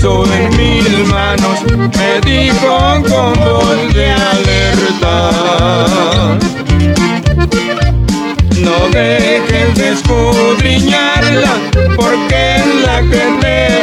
puso en mis manos, me dijo con voz de alerta. No dejes de escudriñarla, porque es la que te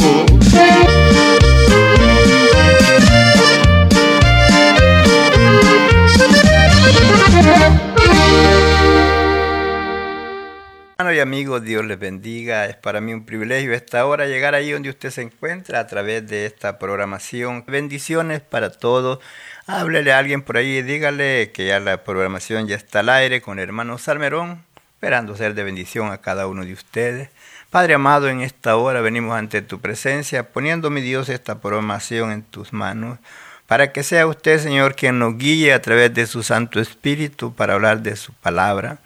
Amigos, Dios les bendiga. Es para mí un privilegio esta hora llegar ahí donde usted se encuentra a través de esta programación. Bendiciones para todos. Háblele a alguien por ahí y dígale que ya la programación ya está al aire con hermano Salmerón, esperando ser de bendición a cada uno de ustedes. Padre amado, en esta hora venimos ante tu presencia, poniendo, mi Dios, esta programación en tus manos, para que sea usted, Señor, quien nos guíe a través de su Santo Espíritu para hablar de su palabra.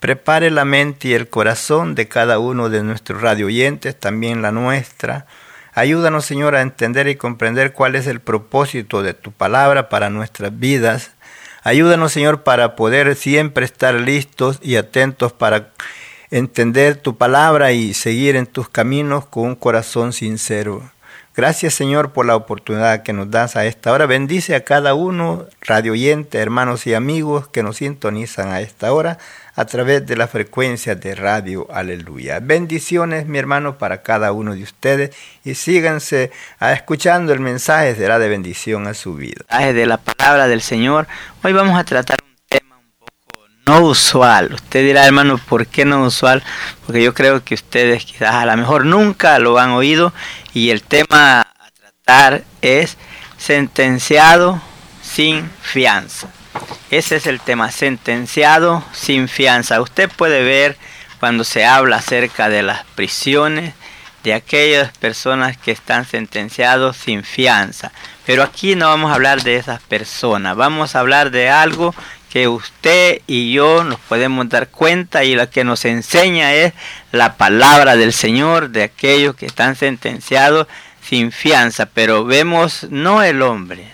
Prepare la mente y el corazón de cada uno de nuestros radio oyentes, también la nuestra. Ayúdanos, Señor, a entender y comprender cuál es el propósito de tu palabra para nuestras vidas. Ayúdanos, Señor, para poder siempre estar listos y atentos para entender tu palabra y seguir en tus caminos con un corazón sincero. Gracias Señor por la oportunidad que nos das a esta hora. Bendice a cada uno, radio oyente, hermanos y amigos que nos sintonizan a esta hora a través de la frecuencia de radio. Aleluya. Bendiciones, mi hermano, para cada uno de ustedes y síganse a escuchando el mensaje, será de bendición a su vida. De la palabra del Señor. Hoy vamos a tratar un tema un poco no usual. Usted dirá, hermano, ¿por qué no usual? Porque yo creo que ustedes quizás a lo mejor nunca lo han oído y el tema a tratar es sentenciado sin fianza. Ese es el tema, sentenciado sin fianza. Usted puede ver cuando se habla acerca de las prisiones, de aquellas personas que están sentenciados sin fianza. Pero aquí no vamos a hablar de esas personas, vamos a hablar de algo que usted y yo nos podemos dar cuenta y lo que nos enseña es la palabra del Señor de aquellos que están sentenciados sin fianza. Pero vemos no el hombre,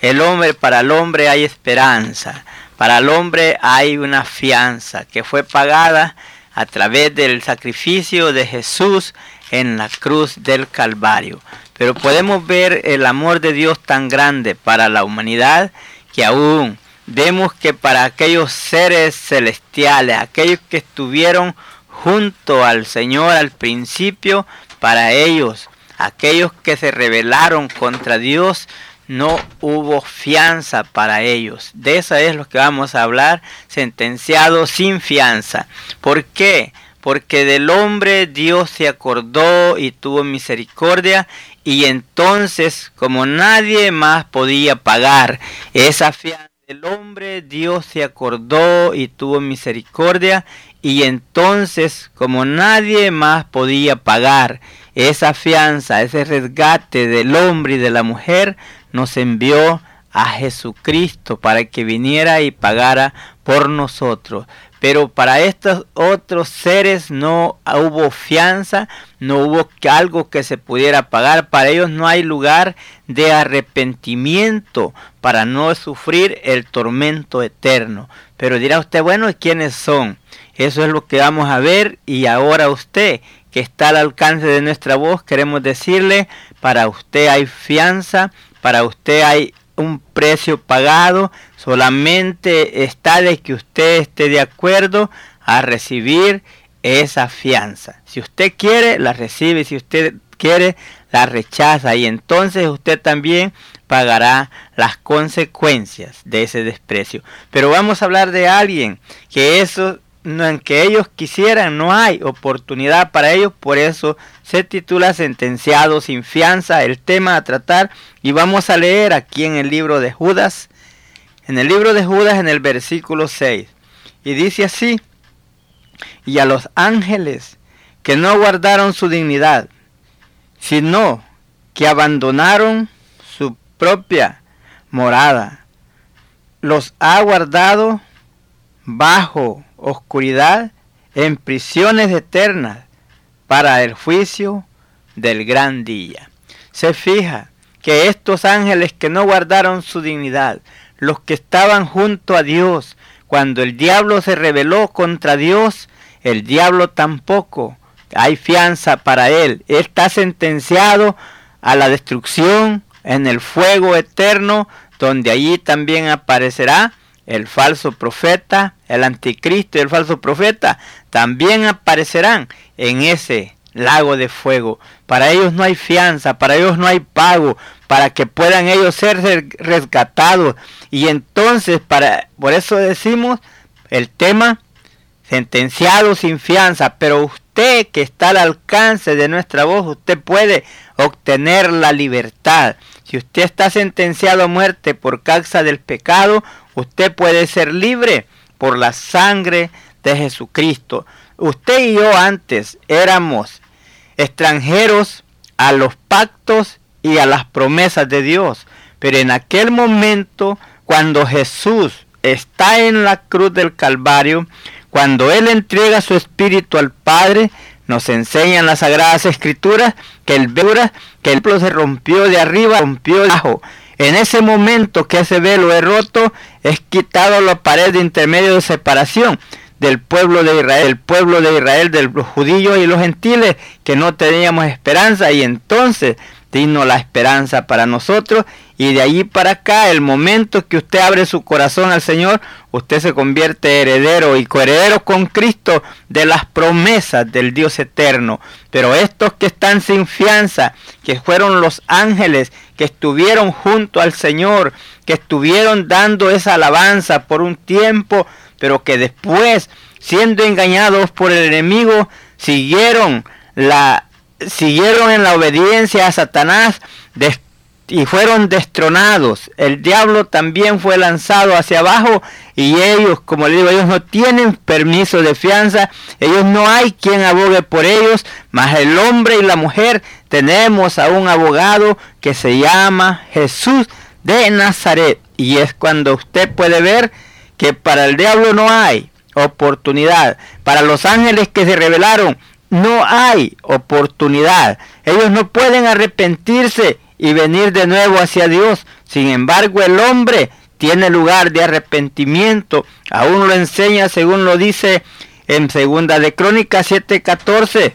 el hombre, para el hombre hay esperanza, para el hombre hay una fianza que fue pagada a través del sacrificio de Jesús en la cruz del Calvario. Pero podemos ver el amor de Dios tan grande para la humanidad que aún vemos que para aquellos seres celestiales, aquellos que estuvieron junto al Señor al principio, para ellos, aquellos que se rebelaron contra Dios, no hubo fianza para ellos. De eso es lo que vamos a hablar, sentenciado sin fianza. ¿Por qué? Porque del hombre Dios se acordó y tuvo misericordia y entonces, como nadie más podía pagar esa fianza del hombre, Dios se acordó y tuvo misericordia. Y entonces, como nadie más podía pagar esa fianza, ese resgate del hombre y de la mujer, nos envió a Jesucristo para que viniera y pagara por nosotros. Pero para estos otros seres no hubo fianza, no hubo algo que se pudiera pagar. Para ellos no hay lugar de arrepentimiento para no sufrir el tormento eterno. Pero dirá usted, bueno, ¿y quiénes son? Eso es lo que vamos a ver y ahora usted que está al alcance de nuestra voz, queremos decirle, para usted hay fianza, para usted hay un precio pagado, solamente está de que usted esté de acuerdo a recibir esa fianza. Si usted quiere, la recibe, si usted quiere, la rechaza y entonces usted también pagará las consecuencias de ese desprecio. Pero vamos a hablar de alguien que eso no, en que ellos quisieran, no hay oportunidad para ellos, por eso se titula Sentenciado sin fianza, el tema a tratar, y vamos a leer aquí en el libro de Judas, en el libro de Judas en el versículo 6, y dice así, y a los ángeles que no guardaron su dignidad, sino que abandonaron su propia morada, los ha guardado bajo oscuridad en prisiones eternas para el juicio del gran día. Se fija que estos ángeles que no guardaron su dignidad, los que estaban junto a Dios, cuando el diablo se rebeló contra Dios, el diablo tampoco hay fianza para él. Está sentenciado a la destrucción en el fuego eterno, donde allí también aparecerá el falso profeta, el anticristo y el falso profeta también aparecerán en ese lago de fuego. Para ellos no hay fianza, para ellos no hay pago, para que puedan ellos ser rescatados. Y entonces, para, por eso decimos el tema sentenciado sin fianza, pero usted que está al alcance de nuestra voz, usted puede obtener la libertad. Si usted está sentenciado a muerte por causa del pecado, usted puede ser libre por la sangre de Jesucristo. Usted y yo antes éramos extranjeros a los pactos y a las promesas de Dios. Pero en aquel momento, cuando Jesús está en la cruz del Calvario, cuando Él entrega su espíritu al Padre, nos enseñan las sagradas escrituras que el que el se rompió de arriba, rompió de abajo. En ese momento que ese velo es roto, es quitado la pared de intermedio de separación del pueblo de Israel, el pueblo de Israel, de los judíos y los gentiles, que no teníamos esperanza, y entonces vino la esperanza para nosotros y de allí para acá, el momento que usted abre su corazón al Señor, usted se convierte heredero y coheredero con Cristo de las promesas del Dios eterno. Pero estos que están sin fianza, que fueron los ángeles que estuvieron junto al Señor, que estuvieron dando esa alabanza por un tiempo, pero que después, siendo engañados por el enemigo, siguieron la siguieron en la obediencia a Satanás y fueron destronados. El diablo también fue lanzado hacia abajo y ellos, como le digo, ellos no tienen permiso de fianza, ellos no hay quien abogue por ellos, mas el hombre y la mujer tenemos a un abogado que se llama Jesús de Nazaret. Y es cuando usted puede ver que para el diablo no hay oportunidad. Para los ángeles que se rebelaron, no hay oportunidad. Ellos no pueden arrepentirse y venir de nuevo hacia Dios. Sin embargo, el hombre tiene lugar de arrepentimiento. Aún lo enseña según lo dice en segunda de Crónicas 7:14.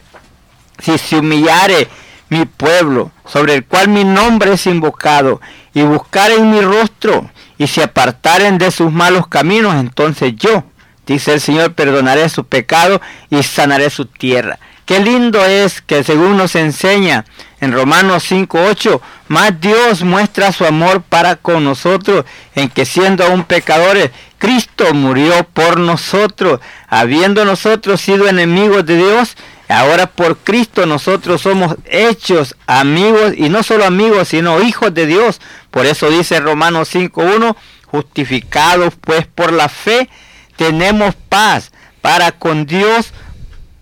Si se humillare mi pueblo, sobre el cual mi nombre es invocado, y buscaren mi rostro, y se apartaren de sus malos caminos, entonces yo, dice el Señor, perdonaré su pecado y sanaré su tierra. Qué lindo es que según nos enseña en Romanos 5.8, más Dios muestra su amor para con nosotros en que siendo aún pecadores, Cristo murió por nosotros, habiendo nosotros sido enemigos de Dios, Ahora por Cristo nosotros somos hechos amigos y no solo amigos, sino hijos de Dios. Por eso dice Romanos 5.1, justificados pues por la fe, tenemos paz para con Dios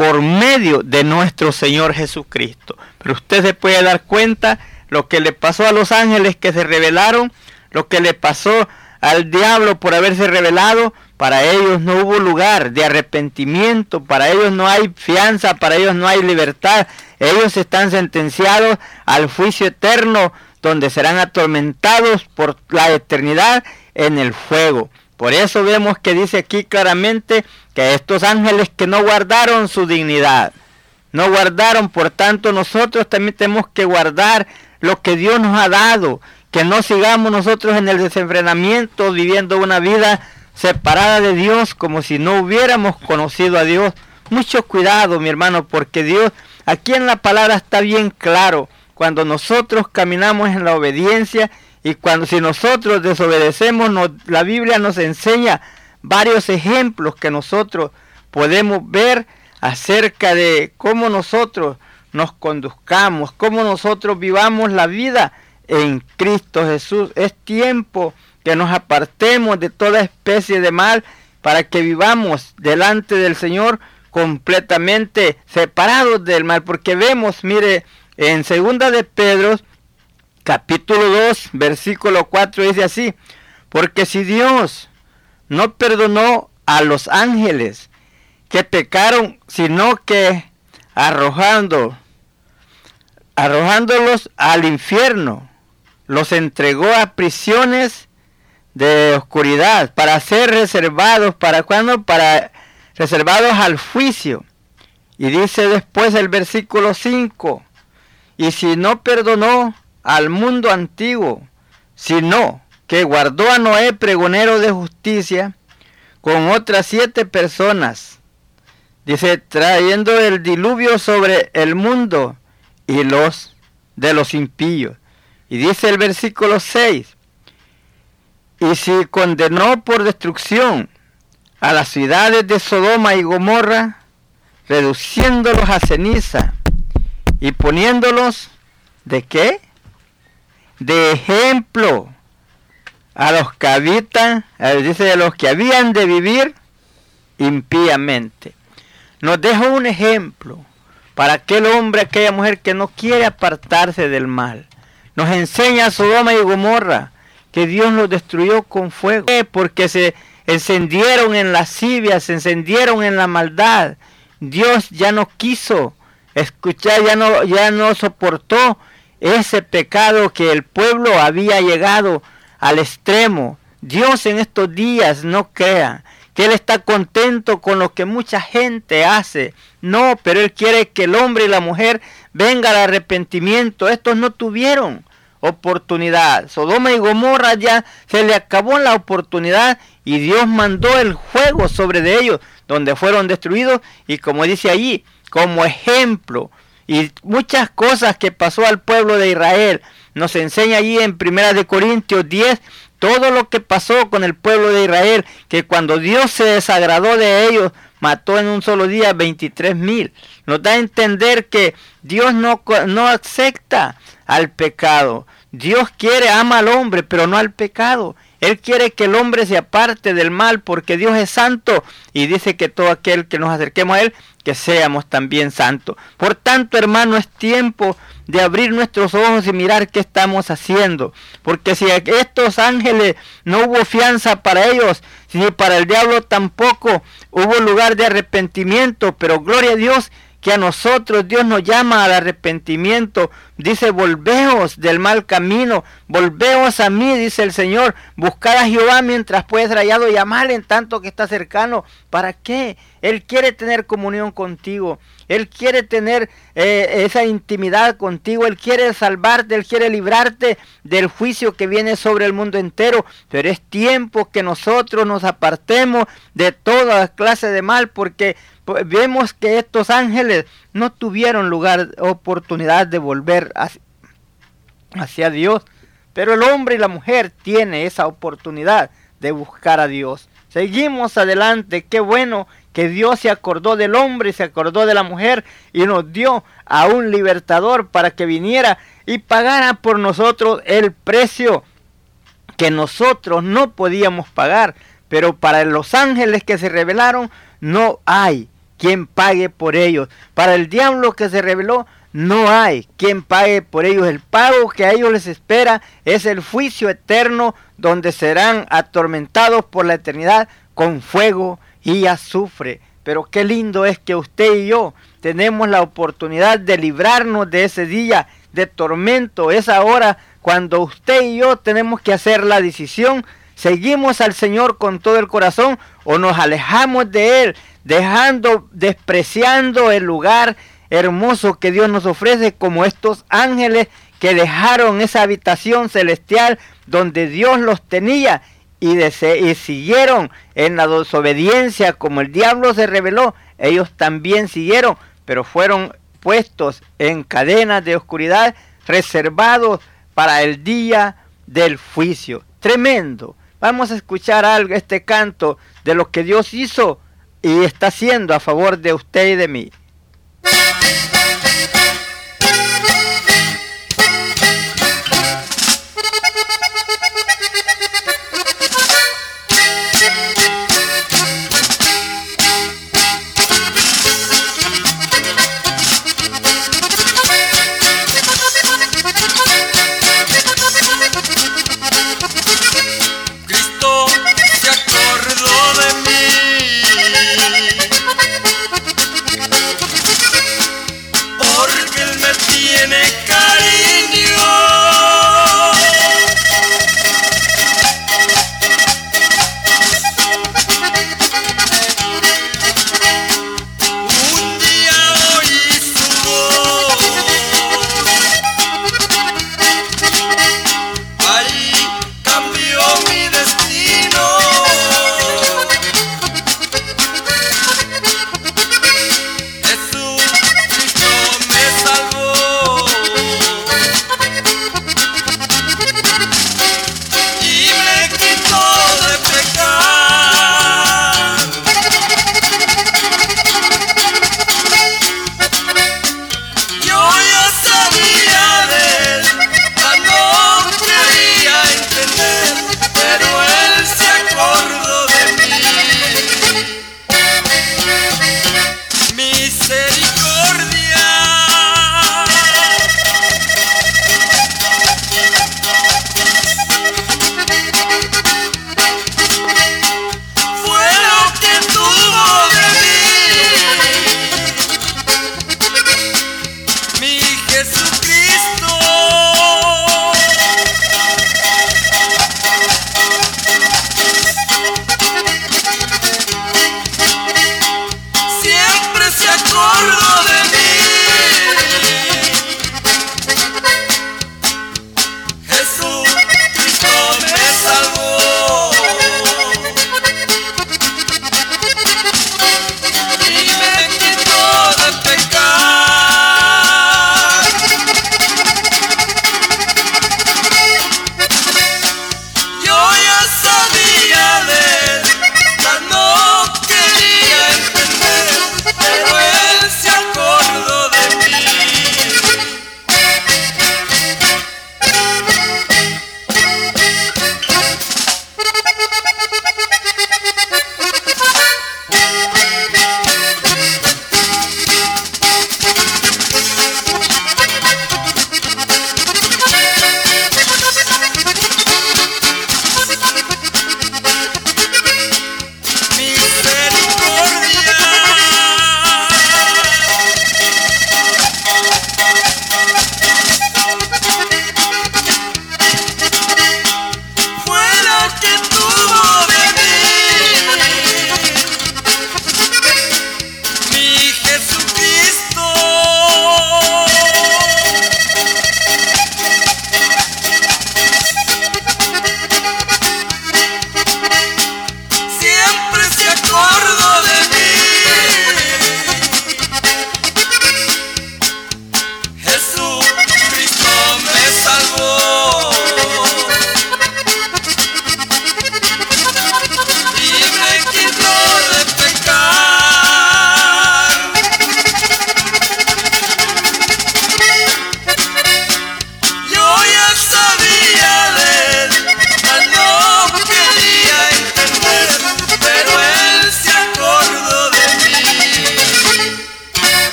por medio de nuestro Señor Jesucristo. Pero usted se puede dar cuenta lo que le pasó a los ángeles que se rebelaron, lo que le pasó al diablo por haberse rebelado, para ellos no hubo lugar de arrepentimiento, para ellos no hay fianza, para ellos no hay libertad. Ellos están sentenciados al juicio eterno, donde serán atormentados por la eternidad en el fuego. Por eso vemos que dice aquí claramente que estos ángeles que no guardaron su dignidad, no guardaron, por tanto nosotros también tenemos que guardar lo que Dios nos ha dado, que no sigamos nosotros en el desenfrenamiento viviendo una vida separada de Dios como si no hubiéramos conocido a Dios. Mucho cuidado, mi hermano, porque Dios aquí en la palabra está bien claro. Cuando nosotros caminamos en la obediencia y cuando si nosotros desobedecemos, la Biblia nos enseña varios ejemplos que nosotros podemos ver acerca de cómo nosotros nos conduzcamos, cómo nosotros vivamos la vida en Cristo Jesús. Es tiempo que nos apartemos de toda especie de mal para que vivamos delante del Señor completamente separados del mal, porque vemos, mire, en segunda de Pedro capítulo 2, versículo 4 dice así, porque si Dios no perdonó a los ángeles que pecaron, sino que arrojando, arrojándolos al infierno, los entregó a prisiones de oscuridad para ser reservados, ¿para cuando Para reservados al juicio. Y dice después el versículo 5, y si no perdonó al mundo antiguo, sino que guardó a Noé pregonero de justicia con otras siete personas. Dice, trayendo el diluvio sobre el mundo y los de los impíos. Y dice el versículo 6, y si condenó por destrucción a las ciudades de Sodoma y Gomorra, reduciéndolos a ceniza y poniéndolos de qué? De ejemplo a los que habitan, dice de los que habían de vivir impíamente. Nos deja un ejemplo para aquel hombre, aquella mujer que no quiere apartarse del mal. Nos enseña a Sodoma y Gomorra que Dios los destruyó con fuego, porque se encendieron en lascivia, se encendieron en la maldad. Dios ya no quiso escuchar, ya no, ya no soportó ese pecado que el pueblo había llegado al extremo. Dios en estos días no crea que Él está contento con lo que mucha gente hace. No, pero Él quiere que el hombre y la mujer vengan al arrepentimiento. Estos no tuvieron oportunidad. Sodoma y Gomorra ya se le acabó la oportunidad y Dios mandó el juego sobre de ellos, donde fueron destruidos y como dice allí, como ejemplo y muchas cosas que pasó al pueblo de Israel. Nos enseña allí en Primera de Corintios 10 todo lo que pasó con el pueblo de Israel, que cuando Dios se desagradó de ellos, mató en un solo día 23 mil. Nos da a entender que Dios no, no acepta al pecado. Dios quiere, ama al hombre, pero no al pecado. Él quiere que el hombre se aparte del mal porque Dios es santo y dice que todo aquel que nos acerquemos a Él, que seamos también santos. Por tanto, hermano, es tiempo de abrir nuestros ojos y mirar qué estamos haciendo. Porque si estos ángeles no hubo fianza para ellos, ni para el diablo tampoco hubo lugar de arrepentimiento, pero gloria a Dios que a nosotros Dios nos llama al arrepentimiento. Dice, volveos del mal camino, volveos a mí, dice el Señor. Buscad a Jehová mientras puedes rayado y amarle en tanto que está cercano. ¿Para qué? Él quiere tener comunión contigo. Él quiere tener eh, esa intimidad contigo. Él quiere salvarte. Él quiere librarte del juicio que viene sobre el mundo entero. Pero es tiempo que nosotros nos apartemos de toda clase de mal porque vemos que estos ángeles no tuvieron lugar, oportunidad de volver hacia, Dios. Pero el hombre y la mujer tienen esa oportunidad de buscar a Dios. Seguimos adelante, qué bueno que Dios se acordó del hombre, se acordó de la mujer y nos dio a un libertador para que viniera y pagara por nosotros el precio que nosotros no podíamos pagar. Pero para los ángeles que se rebelaron, no hay quien pague por ellos. Para el diablo que se rebeló, no hay quien pague por ellos. El pago que a ellos les espera es el juicio eterno donde serán atormentados por la eternidad con fuego y azufre. Pero qué lindo es que usted y yo tenemos la oportunidad de librarnos de ese día de tormento. Es ahora cuando usted y yo tenemos que hacer la decisión. Seguimos al Señor con todo el corazón o nos alejamos de Él, dejando, despreciando el lugar hermoso que Dios nos ofrece como estos ángeles que dejaron esa habitación celestial donde Dios los tenía y, y, siguieron en la desobediencia como el diablo se reveló, ellos también siguieron, pero fueron puestos en cadenas de oscuridad reservados para el día del juicio. Tremendo. Vamos a escuchar algo, este canto de lo que Dios hizo y está haciendo a favor de usted y de mí.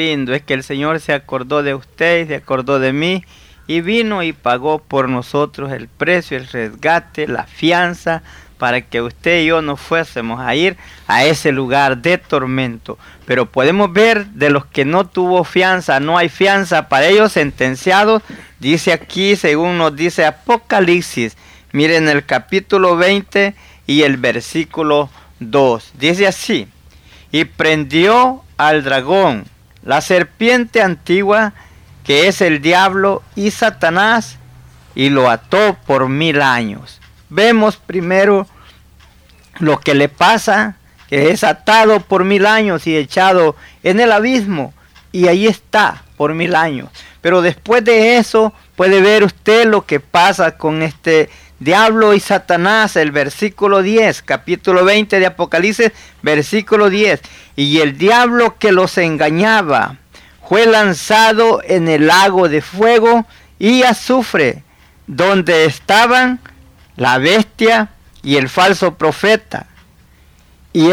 Lindo. Es que el Señor se acordó de usted, se acordó de mí y vino y pagó por nosotros el precio, el resgate, la fianza, para que usted y yo no fuésemos a ir a ese lugar de tormento. Pero podemos ver de los que no tuvo fianza, no hay fianza para ellos sentenciados, dice aquí, según nos dice Apocalipsis, miren el capítulo 20 y el versículo 2, dice así, y prendió al dragón, la serpiente antigua, que es el diablo y Satanás, y lo ató por mil años vemos primero lo que le pasa, que es atado por mil años y echado en el abismo, y ahí está por mil años. Pero después de eso puede ver usted lo que pasa con este diablo y Satanás, el versículo 10, capítulo 20 de Apocalipsis, versículo 10. Y el diablo que los engañaba fue lanzado en el lago de fuego y azufre, donde estaban la bestia y el falso profeta, y,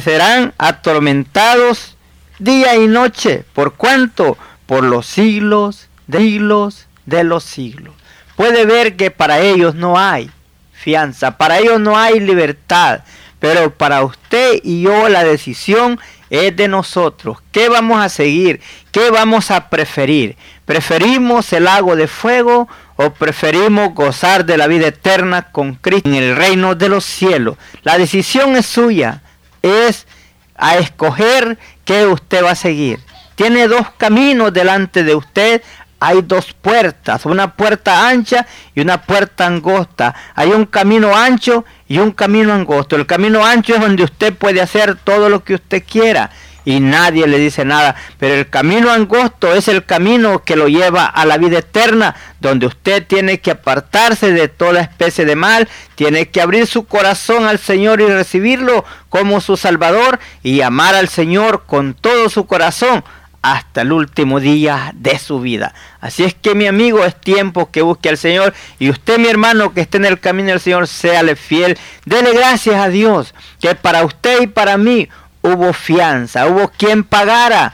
serán atormentados día y noche. ¿Por cuánto? Por los siglos de siglos de los siglos. Puede ver que para ellos no hay fianza, para ellos no hay libertad, pero para usted y yo la decisión es de nosotros. ¿Qué vamos a seguir? ¿Qué vamos a preferir? ¿Preferimos el lago de fuego o preferimos gozar de la vida eterna con Cristo en el reino de los cielos? La decisión es suya. Es a escoger qué usted va a seguir. Tiene dos caminos delante de usted hay dos puertas, una puerta ancha y una puerta angosta. Hay un camino ancho y un camino angosto. El camino ancho es donde usted puede hacer todo lo que usted quiera y nadie le dice nada. Pero el camino angosto es el camino que lo lleva a la vida eterna, donde usted tiene que apartarse de toda especie de mal, tiene que abrir su corazón al Señor y recibirlo como su Salvador y amar al Señor con todo su corazón hasta el último día de su vida. Así es que mi amigo es tiempo que busque al Señor y usted mi hermano que esté en el camino del Señor, séale fiel. Dele gracias a Dios que para usted y para mí hubo fianza, hubo quien pagara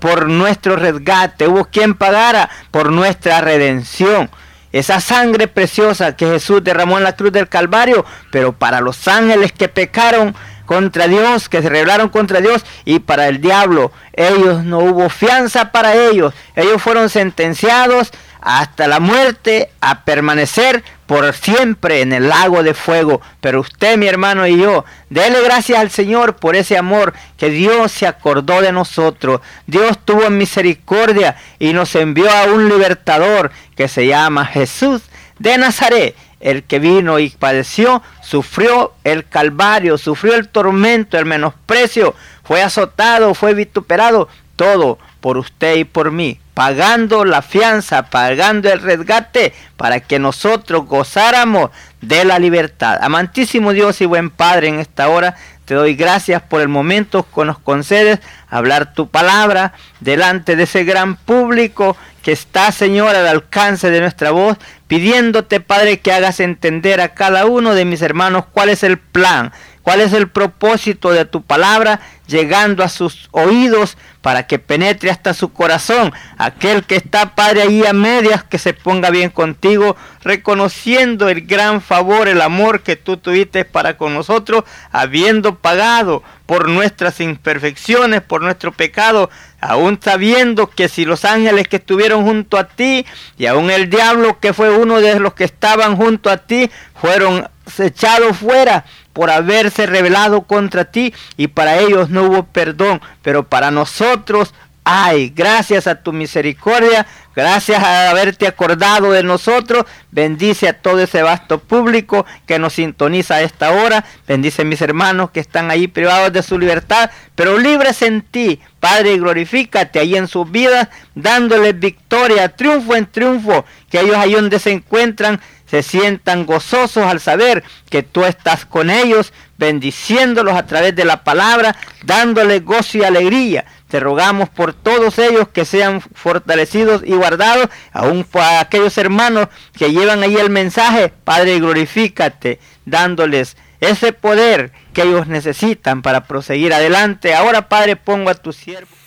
por nuestro resgate, hubo quien pagara por nuestra redención. Esa sangre preciosa que Jesús derramó en la cruz del Calvario, pero para los ángeles que pecaron, contra Dios, que se rebelaron contra Dios y para el diablo. Ellos no hubo fianza para ellos. Ellos fueron sentenciados hasta la muerte a permanecer por siempre en el lago de fuego. Pero usted, mi hermano y yo, dele gracias al Señor por ese amor que Dios se acordó de nosotros. Dios tuvo misericordia y nos envió a un libertador que se llama Jesús de Nazaret el que vino y padeció, sufrió el calvario, sufrió el tormento, el menosprecio, fue azotado, fue vituperado, todo por usted y por mí, pagando la fianza, pagando el resgate para que nosotros gozáramos de la libertad. Amantísimo Dios y buen Padre, en esta hora te doy gracias por el momento que nos concedes hablar tu palabra delante de ese gran público que está, Señor, al alcance de nuestra voz, pidiéndote, Padre, que hagas entender a cada uno de mis hermanos cuál es el plan, cuál es el propósito de tu palabra, llegando a sus oídos para que penetre hasta su corazón. Aquel que está, Padre, ahí a medias, que se ponga bien contigo, reconociendo el gran favor, el amor que tú tuviste para con nosotros, habiendo pagado por nuestras imperfecciones, por nuestro pecado, aún sabiendo que si los ángeles que estuvieron junto a ti y aún el diablo que fue uno de los que estaban junto a ti, fueron echados fuera por haberse rebelado contra ti y para ellos no hubo perdón, pero para nosotros Ay, gracias a tu misericordia, gracias a haberte acordado de nosotros. Bendice a todo ese vasto público que nos sintoniza a esta hora. Bendice a mis hermanos que están ahí privados de su libertad, pero libres en ti. Padre, glorifícate ahí en sus vidas, dándoles victoria, triunfo en triunfo, que ellos ahí donde se encuentran se sientan gozosos al saber que tú estás con ellos, bendiciéndolos a través de la palabra, dándoles gozo y alegría. Te rogamos por todos ellos que sean fortalecidos y guardados, aún por aquellos hermanos que llevan ahí el mensaje. Padre, glorifícate, dándoles ese poder que ellos necesitan para proseguir adelante. Ahora, Padre, pongo a tu siervo.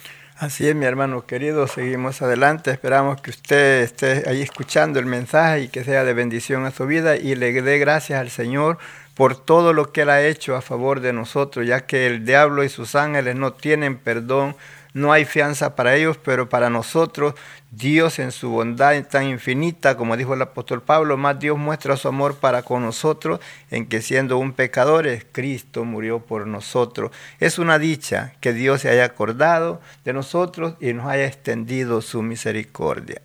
Así es, mi hermano querido, seguimos adelante. Esperamos que usted esté ahí escuchando el mensaje y que sea de bendición a su vida y le dé gracias al Señor por todo lo que Él ha hecho a favor de nosotros, ya que el diablo y sus ángeles no tienen perdón, no hay fianza para ellos, pero para nosotros Dios en su bondad tan infinita, como dijo el apóstol Pablo, más Dios muestra su amor para con nosotros en que siendo un pecador, Cristo murió por nosotros. Es una dicha que Dios se haya acordado de nosotros y nos haya extendido su misericordia.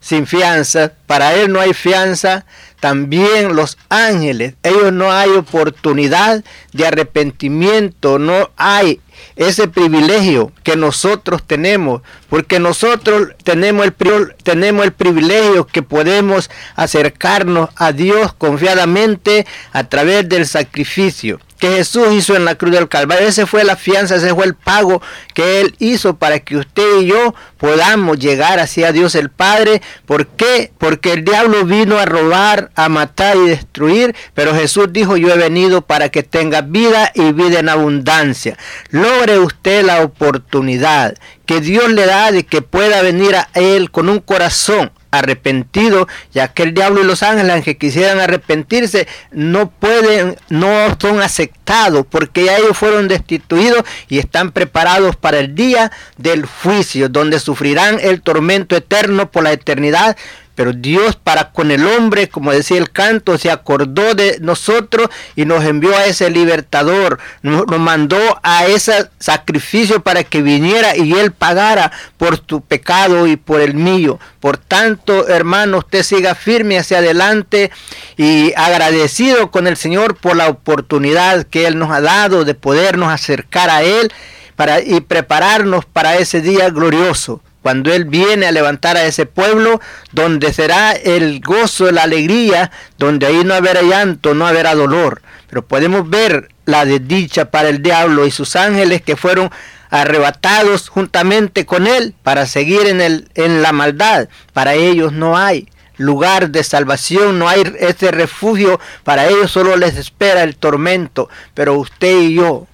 Sin fianza, para Él no hay fianza, también los ángeles, ellos no hay oportunidad de arrepentimiento, no hay ese privilegio que nosotros tenemos, porque nosotros tenemos el, tenemos el privilegio que podemos acercarnos a Dios confiadamente a través del sacrificio que Jesús hizo en la cruz del Calvario. Ese fue la fianza, ese fue el pago que Él hizo para que usted y yo podamos llegar hacia Dios el Padre. ¿Por qué? Porque el diablo vino a robar, a matar y destruir, pero Jesús dijo, yo he venido para que tenga vida y vida en abundancia. Logre usted la oportunidad que Dios le da de que pueda venir a Él con un corazón arrepentido, ya que el diablo y los ángeles que quisieran arrepentirse no pueden, no son aceptados porque ya ellos fueron destituidos y están preparados para el día del juicio, donde sufrirán el tormento eterno por la eternidad pero Dios para con el hombre, como decía el canto, se acordó de nosotros y nos envió a ese libertador, nos, mandó a ese sacrificio para que viniera y él pagara por tu pecado y por el mío. Por tanto, hermano, usted siga firme hacia adelante y agradecido con el Señor por la oportunidad que Él nos ha dado de podernos acercar a Él para, y prepararnos para ese día glorioso cuando Él viene a levantar a ese pueblo, donde será el gozo, la alegría, donde ahí no habrá llanto, no habrá dolor. Pero podemos ver la desdicha para el diablo y sus ángeles que fueron arrebatados juntamente con Él para seguir en, el, en la maldad. Para ellos no hay lugar de salvación, no hay ese refugio, para ellos solo les espera el tormento. Pero usted y yo,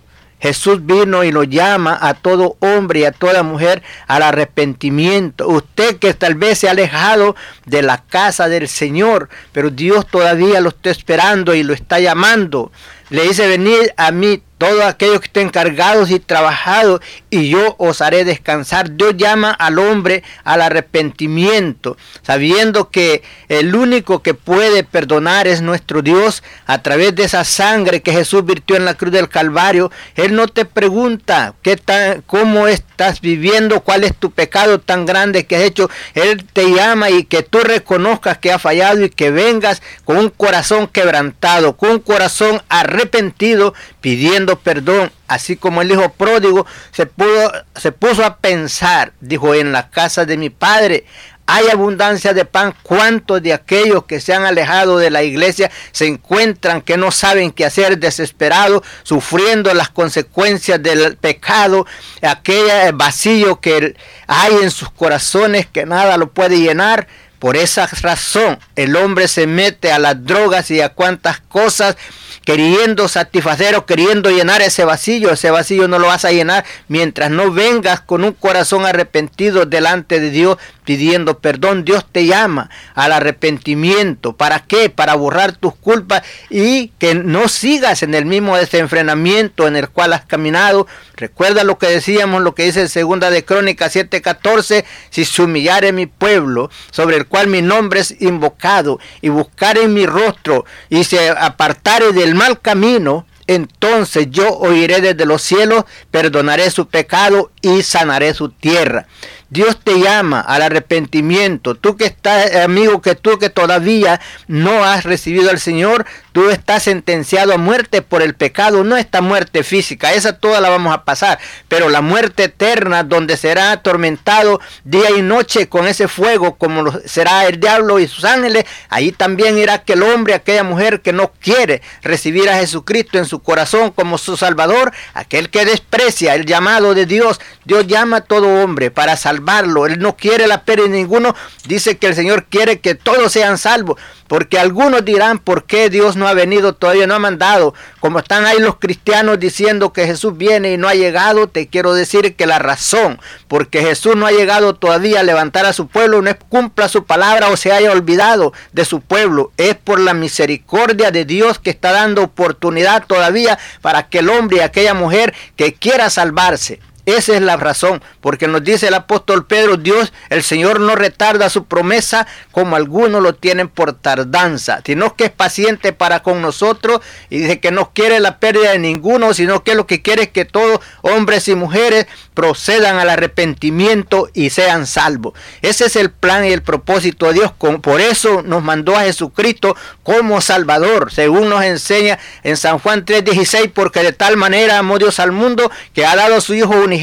Jesús vino y nos llama a todo hombre y a toda mujer al arrepentimiento. Usted que tal vez se ha alejado de la casa del Señor, pero Dios todavía lo está esperando y lo está llamando. Le dice, venid a mí todos aquellos que estén cargados y trabajados, y yo os haré descansar. Dios llama al hombre al arrepentimiento, sabiendo que el único que puede perdonar es nuestro Dios a través de esa sangre que Jesús virtió en la cruz del Calvario. Él no te pregunta qué tan, cómo estás viviendo, cuál es tu pecado tan grande que has hecho. Él te llama y que tú reconozcas que ha fallado y que vengas con un corazón quebrantado, con un corazón arrepentido, pidiendo perdón, así como el hijo pródigo se, pudo, se puso a pensar, dijo, en la casa de mi padre hay abundancia de pan. ¿Cuántos de aquellos que se han alejado de la iglesia se encuentran que no saben qué hacer, desesperados, sufriendo las consecuencias del pecado, aquel vacío que hay en sus corazones que nada lo puede llenar? Por esa razón el hombre se mete a las drogas y a cuantas cosas queriendo satisfacer o queriendo llenar ese vacío. Ese vacío no lo vas a llenar mientras no vengas con un corazón arrepentido delante de Dios pidiendo perdón. Dios te llama al arrepentimiento. ¿Para qué? Para borrar tus culpas y que no sigas en el mismo desenfrenamiento en el cual has caminado. Recuerda lo que decíamos, lo que dice segunda de Crónicas 7:14, si se humillare mi pueblo, sobre el cual mi nombre es invocado, y buscare mi rostro, y se apartare del mal camino, entonces yo oiré desde los cielos, perdonaré su pecado y sanaré su tierra. Dios te llama al arrepentimiento. Tú que estás, amigo, que tú que todavía no has recibido al Señor, tú estás sentenciado a muerte por el pecado. No esta muerte física, esa toda la vamos a pasar. Pero la muerte eterna, donde será atormentado día y noche con ese fuego, como será el diablo y sus ángeles, ahí también irá aquel hombre, aquella mujer que no quiere recibir a Jesucristo en su corazón como su Salvador, aquel que desprecia el llamado de Dios. Dios llama a todo hombre para salvar él no quiere la pérdida ninguno. Dice que el Señor quiere que todos sean salvos. Porque algunos dirán, ¿por qué Dios no no ha venido todavía, no ha mandado. Como están ahí los cristianos diciendo que Jesús viene y no ha llegado, te quiero decir que la razón, porque Jesús no ha llegado todavía a levantar a su pueblo, no es cumpla su palabra o se haya olvidado de su pueblo, es por la misericordia de Dios que está dando oportunidad todavía para que el hombre y aquella mujer que quiera salvarse esa es la razón, porque nos dice el apóstol Pedro, Dios, el Señor no retarda su promesa como algunos lo tienen por tardanza, sino que es paciente para con nosotros y dice que no quiere la pérdida de ninguno, sino que lo que quiere es que todos, hombres y mujeres, procedan al arrepentimiento y sean salvos. Ese es el plan y el propósito de Dios. Por eso nos mandó a Jesucristo como Salvador, según nos enseña en San Juan 3:16, porque de tal manera amó Dios al mundo que ha dado a su Hijo único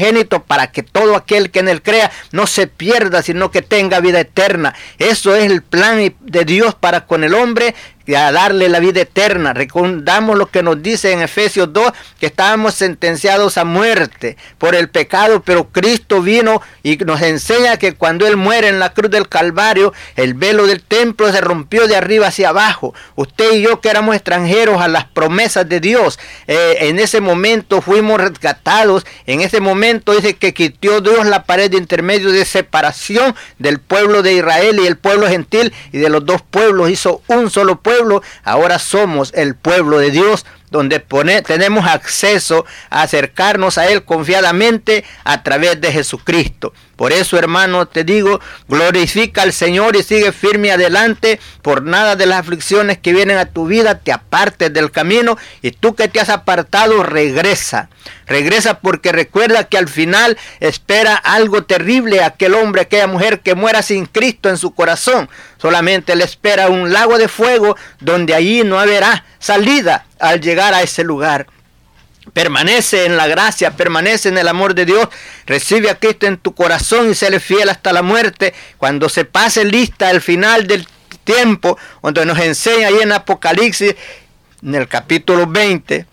para que todo aquel que en él crea no se pierda, sino que tenga vida eterna. Eso es el plan de Dios para con el hombre a darle la vida eterna. Recordamos lo que nos dice en Efesios 2, que estábamos sentenciados a muerte por el pecado, pero Cristo vino y nos enseña que cuando Él muere en la cruz del Calvario, el velo del templo se rompió de arriba hacia abajo. Usted y yo que éramos extranjeros a las promesas de Dios, eh, en ese momento fuimos rescatados, en ese momento dice que quitó Dios la pared de intermedio de separación del pueblo de Israel y el pueblo gentil y de los dos pueblos hizo un solo pueblo ahora somos el pueblo de Dios, donde tenemos acceso a acercarnos a Él confiadamente a través de Jesucristo. Por eso, hermano, te digo, glorifica al Señor y sigue firme adelante. Por nada de las aflicciones que vienen a tu vida te apartes del camino y tú que te has apartado, regresa. Regresa porque recuerda que al final espera algo terrible aquel hombre, aquella mujer que muera sin Cristo en su corazón. Solamente le espera un lago de fuego donde allí no habrá salida al llegar a ese lugar. Permanece en la gracia, permanece en el amor de Dios, recibe a Cristo en tu corazón y séle fiel hasta la muerte. Cuando se pase lista el final del tiempo, donde nos enseña ahí en Apocalipsis, en el capítulo 20,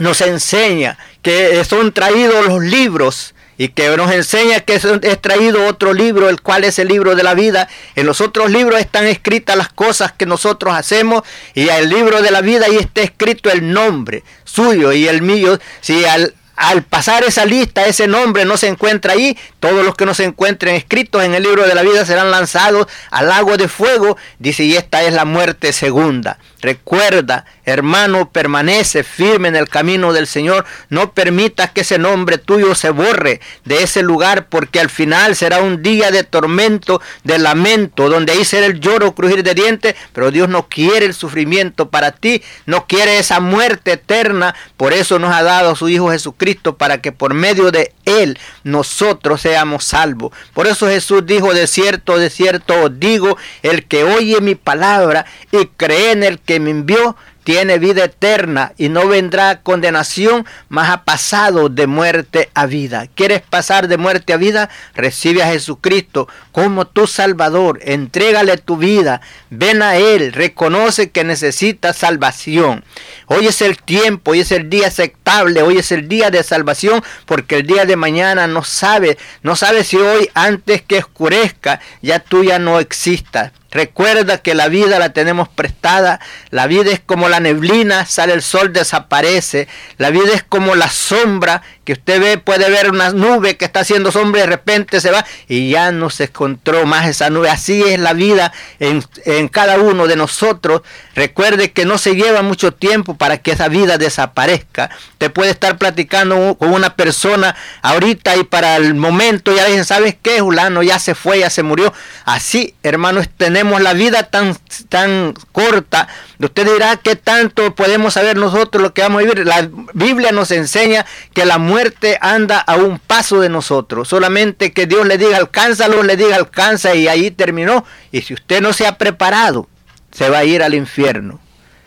nos enseña que son traídos los libros y que nos enseña que es traído otro libro, el cual es el libro de la vida. En los otros libros están escritas las cosas que nosotros hacemos y el libro de la vida ahí está escrito el nombre suyo y el mío. Si al, al pasar esa lista, ese nombre no se encuentra ahí, todos los que no se encuentren escritos en el libro de la vida serán lanzados al lago de fuego. Dice, y esta es la muerte segunda. Recuerda, hermano, permanece firme en el camino del Señor. No permitas que ese nombre tuyo se borre de ese lugar, porque al final será un día de tormento, de lamento, donde ahí será el lloro, crujir de dientes. Pero Dios no quiere el sufrimiento para ti, no quiere esa muerte eterna. Por eso nos ha dado a su Hijo Jesucristo para que por medio de Él nosotros seamos salvos. Por eso Jesús dijo, de cierto, de cierto os digo, el que oye mi palabra y cree en el que me envió, tiene vida eterna y no vendrá condenación, mas ha pasado de muerte a vida. ¿Quieres pasar de muerte a vida? Recibe a Jesucristo como tu Salvador, entrégale tu vida, ven a Él, reconoce que necesitas salvación. Hoy es el tiempo, hoy es el día aceptable, hoy es el día de salvación, porque el día de mañana no sabe, no sabe si hoy antes que oscurezca ya tú ya no existas. Recuerda que la vida la tenemos prestada. La vida es como la neblina, sale el sol, desaparece. La vida es como la sombra que usted ve, puede ver una nube que está haciendo sombra y de repente se va y ya no se encontró más esa nube. Así es la vida en, en cada uno de nosotros. Recuerde que no se lleva mucho tiempo para que esa vida desaparezca. Te puede estar platicando con una persona ahorita y para el momento ya dicen, ¿sabes qué? Julano ya se fue, ya se murió. Así, hermanos, tenemos la vida tan, tan corta. Usted dirá, ¿qué tanto podemos saber nosotros lo que vamos a vivir? La Biblia nos enseña que la muerte anda a un paso de nosotros. Solamente que Dios le diga, alcánzalo, le diga, alcanza y ahí terminó. Y si usted no se ha preparado, se va a ir al infierno.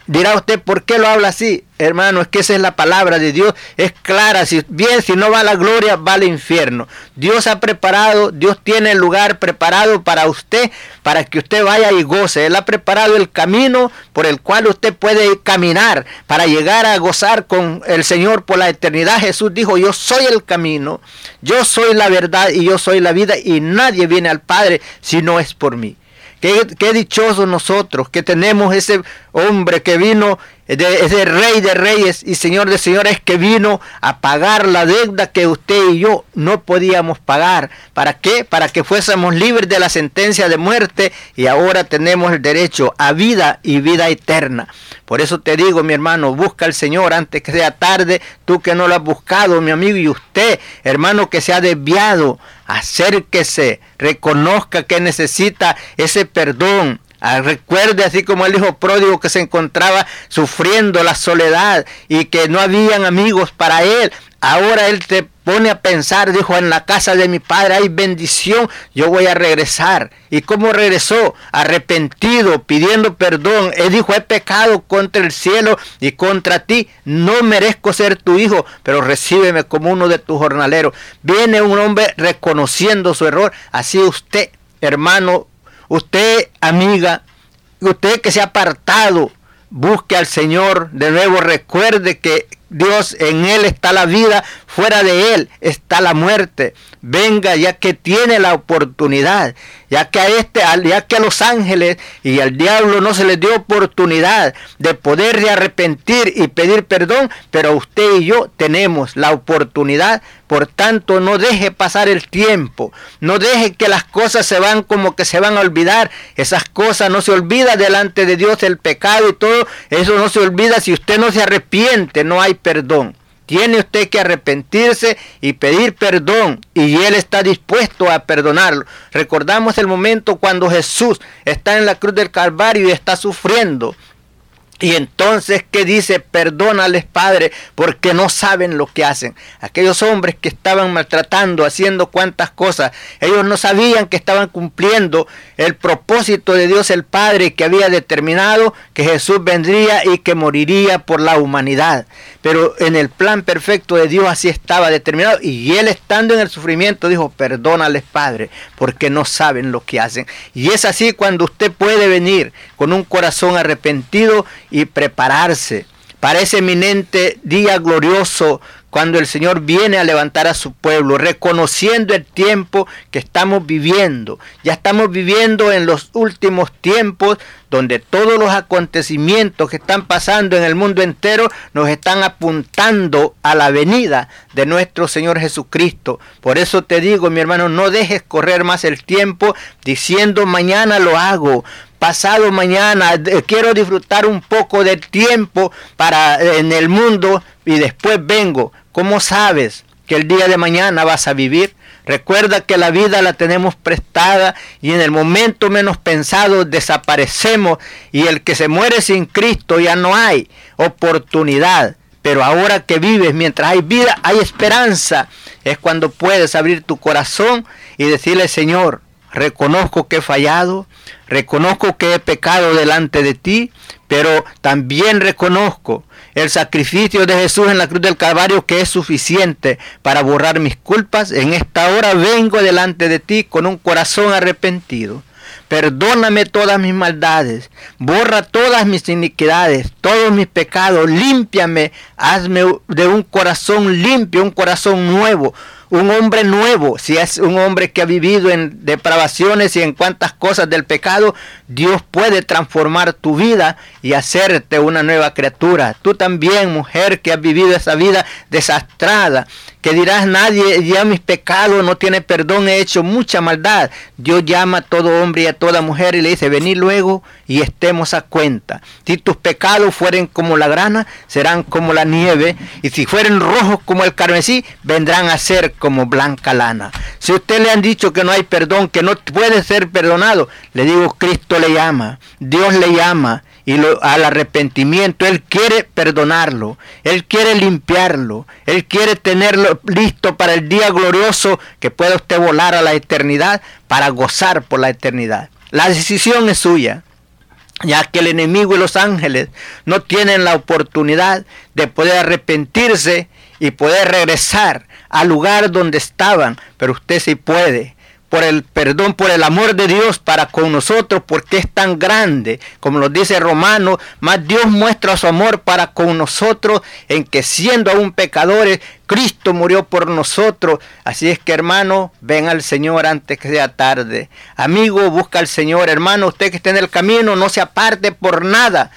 Dirá usted, ¿por qué lo habla así? Hermano, es que esa es la palabra de Dios, es clara. Si bien, si no va a la gloria, va al infierno. Dios ha preparado, Dios tiene el lugar preparado para usted, para que usted vaya y goce. Él ha preparado el camino por el cual usted puede caminar para llegar a gozar con el Señor por la eternidad. Jesús dijo, yo soy el camino, yo soy la verdad y yo soy la vida y nadie viene al Padre si no es por mí. Qué, dichosos nosotros que tenemos ese hombre que vino de ese rey de reyes y señor de señores que vino a pagar la deuda que usted y yo no podíamos pagar. ¿Para qué? Para que fuésemos libres de la sentencia de muerte y ahora tenemos el derecho a vida y vida eterna. Por eso te digo, mi hermano, busca al Señor antes que sea tarde, tú que no lo has buscado, mi amigo, y usted, hermano, que se ha desviado, acérquese, reconozca que necesita ese perdón, Ah, recuerde así como el hijo pródigo que se encontraba sufriendo la soledad y que no habían amigos para él. Ahora él te pone a pensar, dijo, en la casa de mi padre hay bendición, yo voy a regresar. ¿Y cómo regresó? Arrepentido, pidiendo perdón. Él dijo, he pecado contra el cielo y contra ti. No merezco ser tu hijo, pero recíbeme como uno de tus jornaleros. Viene un hombre reconociendo su error. Así usted, hermano, Usted, amiga, usted que se ha apartado, busque al Señor. De nuevo, recuerde que Dios en Él está la vida, fuera de Él está la muerte. Venga ya que tiene la oportunidad, ya que a este, ya que a los ángeles y al diablo no se les dio oportunidad de poder arrepentir y pedir perdón, pero usted y yo tenemos la oportunidad. Por tanto, no deje pasar el tiempo, no deje que las cosas se van como que se van a olvidar. Esas cosas no se olvida delante de Dios el pecado y todo, eso no se olvida si usted no se arrepiente, no hay perdón. Tiene usted que arrepentirse y pedir perdón y Él está dispuesto a perdonarlo. Recordamos el momento cuando Jesús está en la cruz del Calvario y está sufriendo. Y entonces, ¿qué dice? Perdónales, Padre, porque no saben lo que hacen. Aquellos hombres que estaban maltratando, haciendo cuantas cosas, ellos no sabían que estaban cumpliendo el propósito de Dios el Padre que había determinado que Jesús vendría y que moriría por la humanidad. Pero en el plan perfecto de Dios así estaba determinado. Y él estando en el sufrimiento dijo, perdónales, Padre, porque no saben lo que hacen. Y es así cuando usted puede venir con un corazón arrepentido y prepararse. Para ese eminente día glorioso cuando el Señor viene a levantar a su pueblo, reconociendo el tiempo que estamos viviendo. Ya estamos viviendo en los últimos tiempos donde todos los acontecimientos que están pasando en el mundo entero nos están apuntando a la venida de nuestro Señor Jesucristo. Por eso te digo, mi hermano, no dejes correr más el tiempo diciendo mañana lo hago, pasado mañana, quiero disfrutar un poco del tiempo para en el mundo y después vengo. ¿Cómo sabes que el día de mañana vas a vivir? Recuerda que la vida la tenemos prestada y en el momento menos pensado desaparecemos y el que se muere sin Cristo ya no hay oportunidad. Pero ahora que vives, mientras hay vida, hay esperanza. Es cuando puedes abrir tu corazón y decirle, Señor, reconozco que he fallado, reconozco que he pecado delante de ti, pero también reconozco el sacrificio de Jesús en la cruz del Calvario que es suficiente para borrar mis culpas. En esta hora vengo delante de ti con un corazón arrepentido. Perdóname todas mis maldades, borra todas mis iniquidades, todos mis pecados, límpiame, hazme de un corazón limpio, un corazón nuevo, un hombre nuevo, si es un hombre que ha vivido en depravaciones y en cuantas cosas del pecado, Dios puede transformar tu vida y hacerte una nueva criatura. Tú también, mujer, que has vivido esa vida desastrada, que dirás, nadie, ya mis pecados no tiene perdón, he hecho mucha maldad. Dios llama a todo hombre y a toda mujer y le dice, vení luego y estemos a cuenta. Si tus pecados fueren como la grana, serán como la nieve, y si fueren rojos como el carmesí, vendrán a ser como blanca lana. Si usted le han dicho que no hay perdón, que no puede ser perdonado, le digo, Cristo le llama, Dios le llama y al arrepentimiento. Él quiere perdonarlo, Él quiere limpiarlo, Él quiere tenerlo listo para el día glorioso que pueda usted volar a la eternidad para gozar por la eternidad. La decisión es suya ya que el enemigo y los ángeles no tienen la oportunidad de poder arrepentirse y poder regresar al lugar donde estaban, pero usted sí puede por el perdón, por el amor de Dios para con nosotros, porque es tan grande, como nos dice Romano, más Dios muestra su amor para con nosotros en que siendo aún pecadores, Cristo murió por nosotros. Así es que hermano, ven al Señor antes que sea tarde. Amigo, busca al Señor. Hermano, usted que esté en el camino, no se aparte por nada.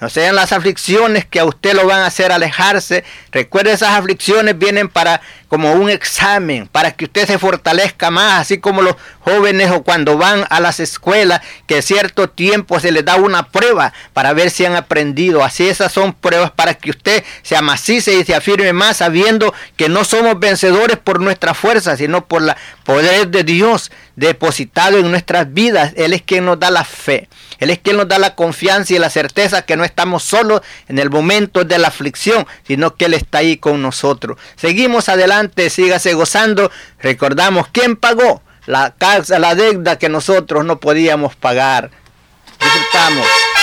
No sean las aflicciones que a usted lo van a hacer alejarse. Recuerde, esas aflicciones vienen para como un examen, para que usted se fortalezca más, así como los jóvenes o cuando van a las escuelas, que cierto tiempo se les da una prueba para ver si han aprendido. Así esas son pruebas para que usted se amacice y se afirme más, sabiendo que no somos vencedores por nuestra fuerza, sino por el poder de Dios depositado en nuestras vidas. Él es quien nos da la fe. Él es quien nos da la confianza y la certeza que no estamos solos en el momento de la aflicción, sino que Él está ahí con nosotros. Seguimos adelante, sígase gozando. Recordamos quién pagó la la deuda que nosotros no podíamos pagar. Disfrutamos.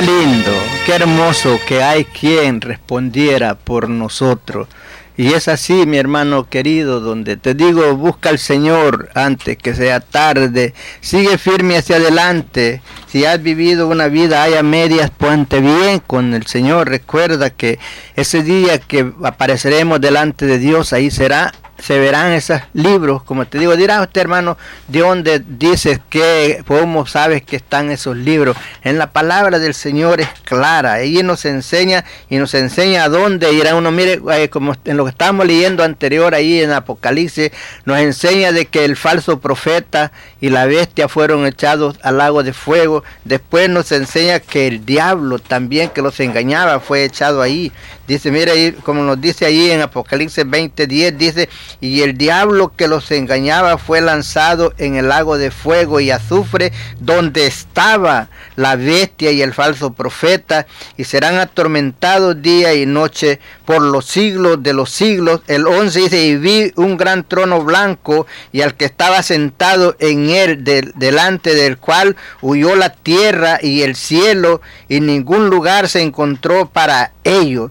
Qué lindo, qué hermoso que hay quien respondiera por nosotros. Y es así, mi hermano querido, donde te digo, busca al Señor antes que sea tarde, sigue firme hacia adelante. Si has vivido una vida haya medias, ponte bien con el Señor. Recuerda que ese día que apareceremos delante de Dios, ahí será se verán esos libros, como te digo, dirá usted hermano, de dónde dices que, cómo sabes que están esos libros. En la palabra del Señor es clara, ahí nos enseña y nos enseña a dónde irá uno. Mire, eh, como en lo que estábamos leyendo anterior ahí en Apocalipsis, nos enseña de que el falso profeta y la bestia fueron echados al lago de fuego. Después nos enseña que el diablo también que los engañaba fue echado ahí. Dice, mire, como nos dice ahí en Apocalipsis 20:10, dice, y el diablo que los engañaba fue lanzado en el lago de fuego y azufre, donde estaba la bestia y el falso profeta, y serán atormentados día y noche por los siglos de los siglos. El 11 dice, y vi un gran trono blanco, y al que estaba sentado en él, delante del cual huyó la tierra y el cielo, y ningún lugar se encontró para ellos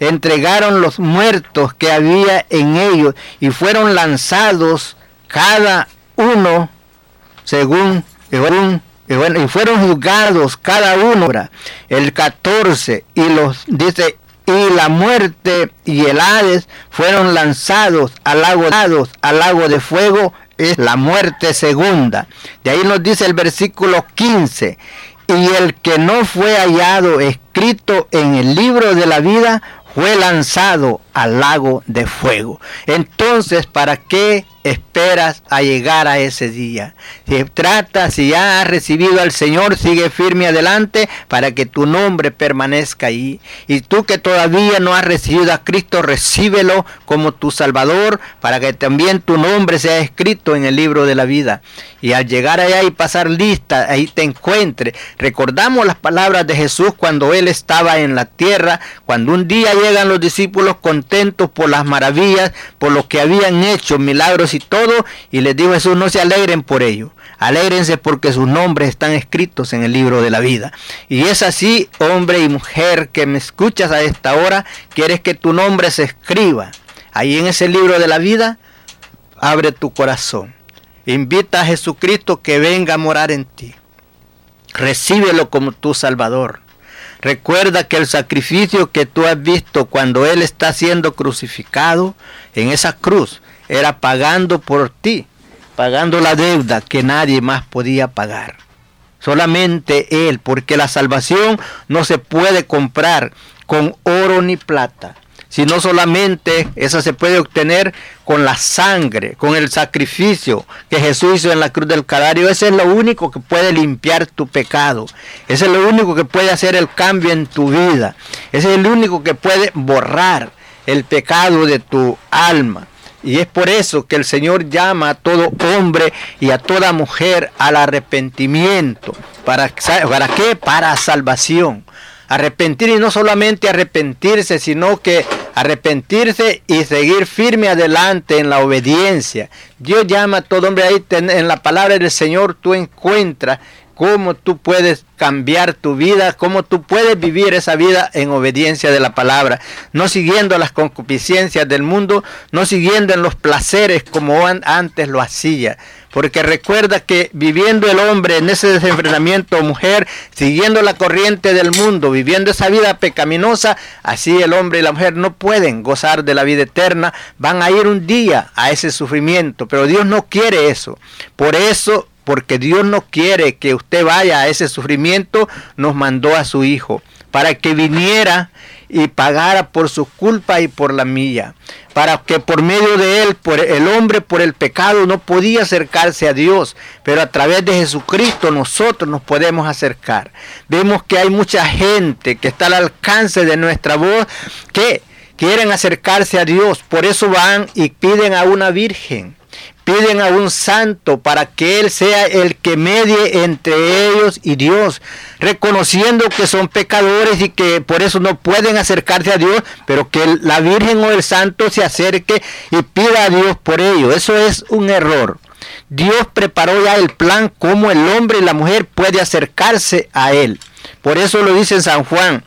entregaron los muertos que había en ellos y fueron lanzados cada uno según y, fueron juzgados cada uno el 14 y los dice y la muerte y el Hades fueron lanzados al lago, al lago de fuego es la muerte segunda. De ahí nos dice el versículo 15, y el que no fue hallado escrito en el libro de la vida fue lanzado al lago de fuego. Entonces, ¿para qué esperas a llegar a ese día? Si trata, si ya has recibido al Señor, sigue firme adelante para que tu nombre permanezca ahí. Y tú que todavía no has recibido a Cristo, recíbelo como tu Salvador para que también tu nombre sea escrito en el libro de la vida. Y al llegar allá y pasar lista, ahí te encuentre. Recordamos las palabras de Jesús cuando Él estaba en la tierra, cuando un día llegan los discípulos por las maravillas, por lo que habían hecho, milagros y todo, y les dijo Jesús, no se alegren por ello, alégrense porque sus nombres están escritos en el libro de la vida. Y es así, hombre y mujer que me escuchas a esta hora, quieres que tu nombre se escriba ahí en ese libro de la vida, abre tu corazón. Invita a Jesucristo que venga a morar en ti. Recíbelo como tu Salvador. Recuerda que el sacrificio que tú has visto cuando Él está siendo crucificado en esa cruz era pagando por ti, pagando la deuda que nadie más podía pagar. Solamente Él, porque la salvación no se puede comprar con oro ni plata sino solamente esa se puede obtener con la sangre, con el sacrificio que Jesús hizo en la cruz del Calvario. Ese es lo único que puede limpiar tu pecado. Ese es lo único que puede hacer el cambio en tu vida. Ese es el único que puede borrar el pecado de tu alma. Y es por eso que el Señor llama a todo hombre y a toda mujer al arrepentimiento. ¿Para, ¿Para qué? Para salvación. Arrepentir y no solamente arrepentirse, sino que arrepentirse y seguir firme adelante en la obediencia. Dios llama a todo hombre ahí en la palabra del Señor, tú encuentras cómo tú puedes cambiar tu vida, cómo tú puedes vivir esa vida en obediencia de la palabra, no siguiendo las concupiscencias del mundo, no siguiendo en los placeres como antes lo hacía. Porque recuerda que viviendo el hombre en ese desenfrenamiento, mujer, siguiendo la corriente del mundo, viviendo esa vida pecaminosa, así el hombre y la mujer no pueden gozar de la vida eterna, van a ir un día a ese sufrimiento, pero Dios no quiere eso. Por eso porque Dios no quiere que usted vaya a ese sufrimiento, nos mandó a su Hijo para que viniera y pagara por su culpa y por la mía, para que por medio de él, por el hombre por el pecado no podía acercarse a Dios, pero a través de Jesucristo nosotros nos podemos acercar. Vemos que hay mucha gente que está al alcance de nuestra voz que quieren acercarse a Dios, por eso van y piden a una virgen piden a un santo para que Él sea el que medie entre ellos y Dios, reconociendo que son pecadores y que por eso no pueden acercarse a Dios, pero que la Virgen o el santo se acerque y pida a Dios por ello. Eso es un error. Dios preparó ya el plan como el hombre y la mujer puede acercarse a Él. Por eso lo dice en San Juan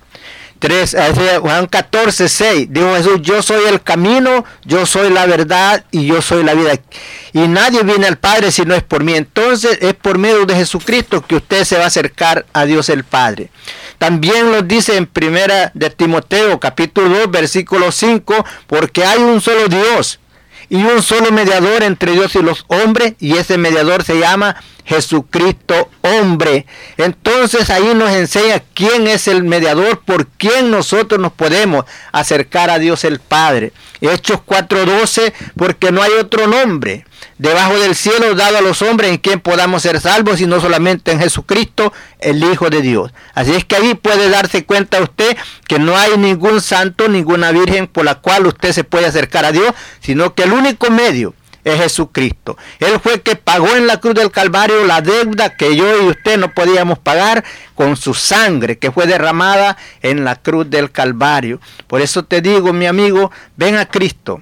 3, Juan 14, 6, dijo Jesús, yo soy el camino, yo soy la verdad y yo soy la vida. Y nadie viene al Padre si no es por mí. Entonces es por medio de Jesucristo que usted se va a acercar a Dios el Padre. También lo dice en primera de Timoteo, capítulo 2, versículo 5, porque hay un solo Dios y un solo mediador entre Dios y los hombres, y ese mediador se llama Jesucristo hombre. Entonces ahí nos enseña quién es el mediador, por quién nosotros nos podemos acercar a Dios el Padre. Hechos 4:12, porque no hay otro nombre debajo del cielo dado a los hombres en quien podamos ser salvos y no solamente en Jesucristo, el Hijo de Dios. Así es que ahí puede darse cuenta usted que no hay ningún santo, ninguna virgen por la cual usted se puede acercar a Dios, sino que el único medio es Jesucristo. Él fue el que pagó en la cruz del Calvario la deuda que yo y usted no podíamos pagar con su sangre que fue derramada en la cruz del Calvario. Por eso te digo, mi amigo, ven a Cristo.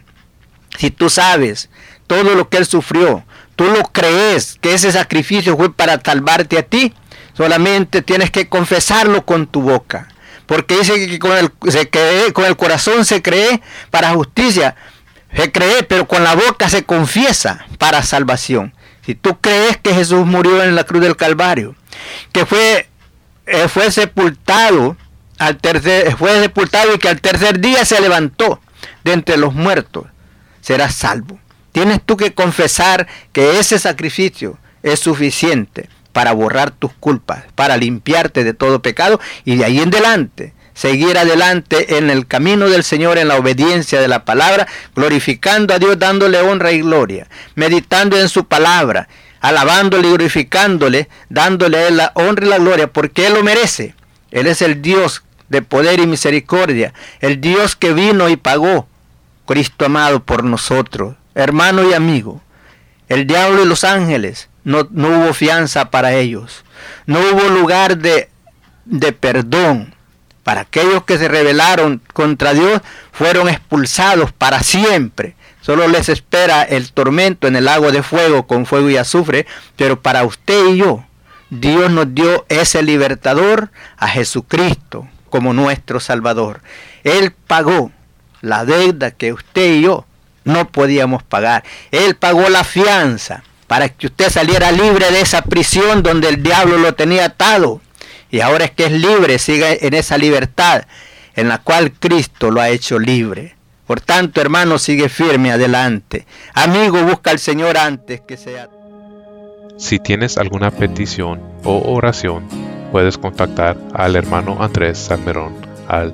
Si tú sabes todo lo que Él sufrió, tú lo crees que ese sacrificio fue para salvarte a ti, solamente tienes que confesarlo con tu boca. Porque dice que con el, corazón se cree para justicia, se cree, pero con la boca se confiesa para salvación. Si tú crees que Jesús murió en la cruz del Calvario, que fue, eh, fue sepultado al fue sepultado y que al tercer día se levantó de entre los muertos, serás salvo. Tienes tú que confesar que ese sacrificio es suficiente para borrar tus culpas, para limpiarte de todo pecado y de ahí en adelante seguir adelante en el camino del Señor, en la obediencia de la palabra, glorificando a Dios, dándole honra y gloria, meditando en su palabra, alabándole y glorificándole, dándole la honra y la gloria, porque Él lo merece. Él es el Dios de poder y misericordia, el Dios que vino y pagó, Cristo amado por nosotros, hermano y amigo. El diablo y los ángeles, no, no hubo fianza para ellos, no hubo lugar de, de perdón, para aquellos que se rebelaron contra Dios, fueron expulsados para siempre. Solo les espera el tormento en el lago de fuego con fuego y azufre, pero para usted y yo, Dios nos dio ese libertador a Jesucristo como nuestro Salvador. Él pagó la deuda que usted y yo no podíamos pagar. Él pagó la fianza para que usted saliera libre de esa prisión donde el diablo lo tenía atado y ahora es que es libre, sigue en esa libertad en la cual Cristo lo ha hecho libre. Por tanto, hermano, sigue firme adelante. Amigo, busca al Señor antes que sea. Si tienes alguna petición o oración, puedes contactar al hermano Andrés Salmerón al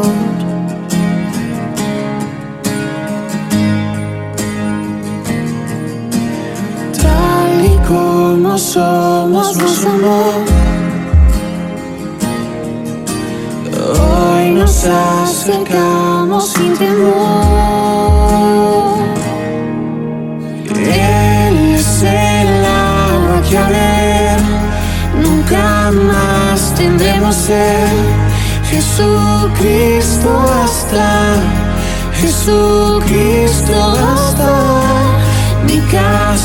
no somos más amor. Hoy nos acercamos sin temor. Él es el agua que haré, nunca más tendremos ser. Jesucristo hasta, Jesucristo hasta mi casa